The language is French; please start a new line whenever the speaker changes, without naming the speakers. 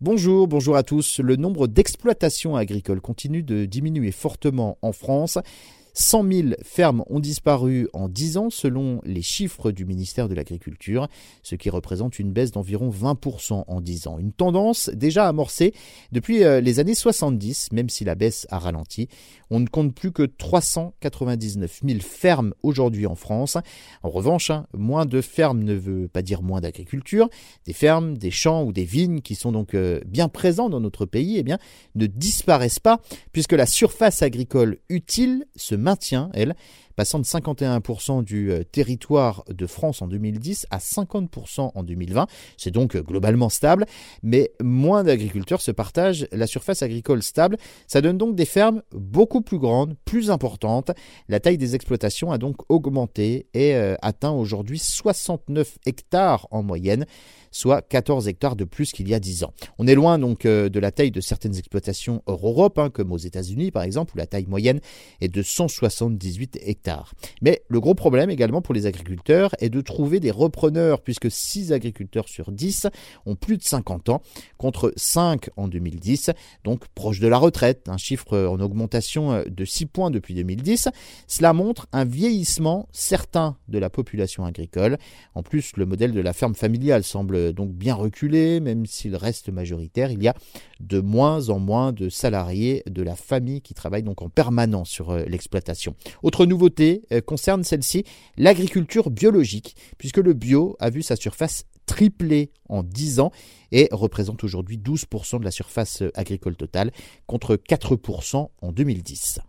Bonjour, bonjour à tous. Le nombre d'exploitations agricoles continue de diminuer fortement en France. 100 000 fermes ont disparu en 10 ans selon les chiffres du ministère de l'Agriculture, ce qui représente une baisse d'environ 20% en 10 ans. Une tendance déjà amorcée depuis euh, les années 70, même si la baisse a ralenti. On ne compte plus que 399 000 fermes aujourd'hui en France. En revanche, hein, moins de fermes ne veut pas dire moins d'agriculture. Des fermes, des champs ou des vignes qui sont donc euh, bien présents dans notre pays eh bien, ne disparaissent pas puisque la surface agricole utile se elle, passant de 51% du euh, territoire de France en 2010 à 50% en 2020. C'est donc euh, globalement stable, mais moins d'agriculteurs se partagent la surface agricole stable. Ça donne donc des fermes beaucoup plus grandes, plus importantes. La taille des exploitations a donc augmenté et euh, atteint aujourd'hui 69 hectares en moyenne soit 14 hectares de plus qu'il y a 10 ans. On est loin donc de la taille de certaines exploitations hors Europe, hein, comme aux États-Unis par exemple, où la taille moyenne est de 178 hectares. Mais le gros problème également pour les agriculteurs est de trouver des repreneurs, puisque 6 agriculteurs sur 10 ont plus de 50 ans, contre 5 en 2010, donc proche de la retraite, un chiffre en augmentation de 6 points depuis 2010. Cela montre un vieillissement certain de la population agricole. En plus, le modèle de la ferme familiale semble donc bien reculé, même s'il reste majoritaire. Il y a de moins en moins de salariés de la famille qui travaillent donc en permanence sur euh, l'exploitation. Autre nouveauté, euh, concerne celle-ci l'agriculture biologique, puisque le bio a vu sa surface tripler en 10 ans et représente aujourd'hui 12% de la surface agricole totale contre 4% en 2010.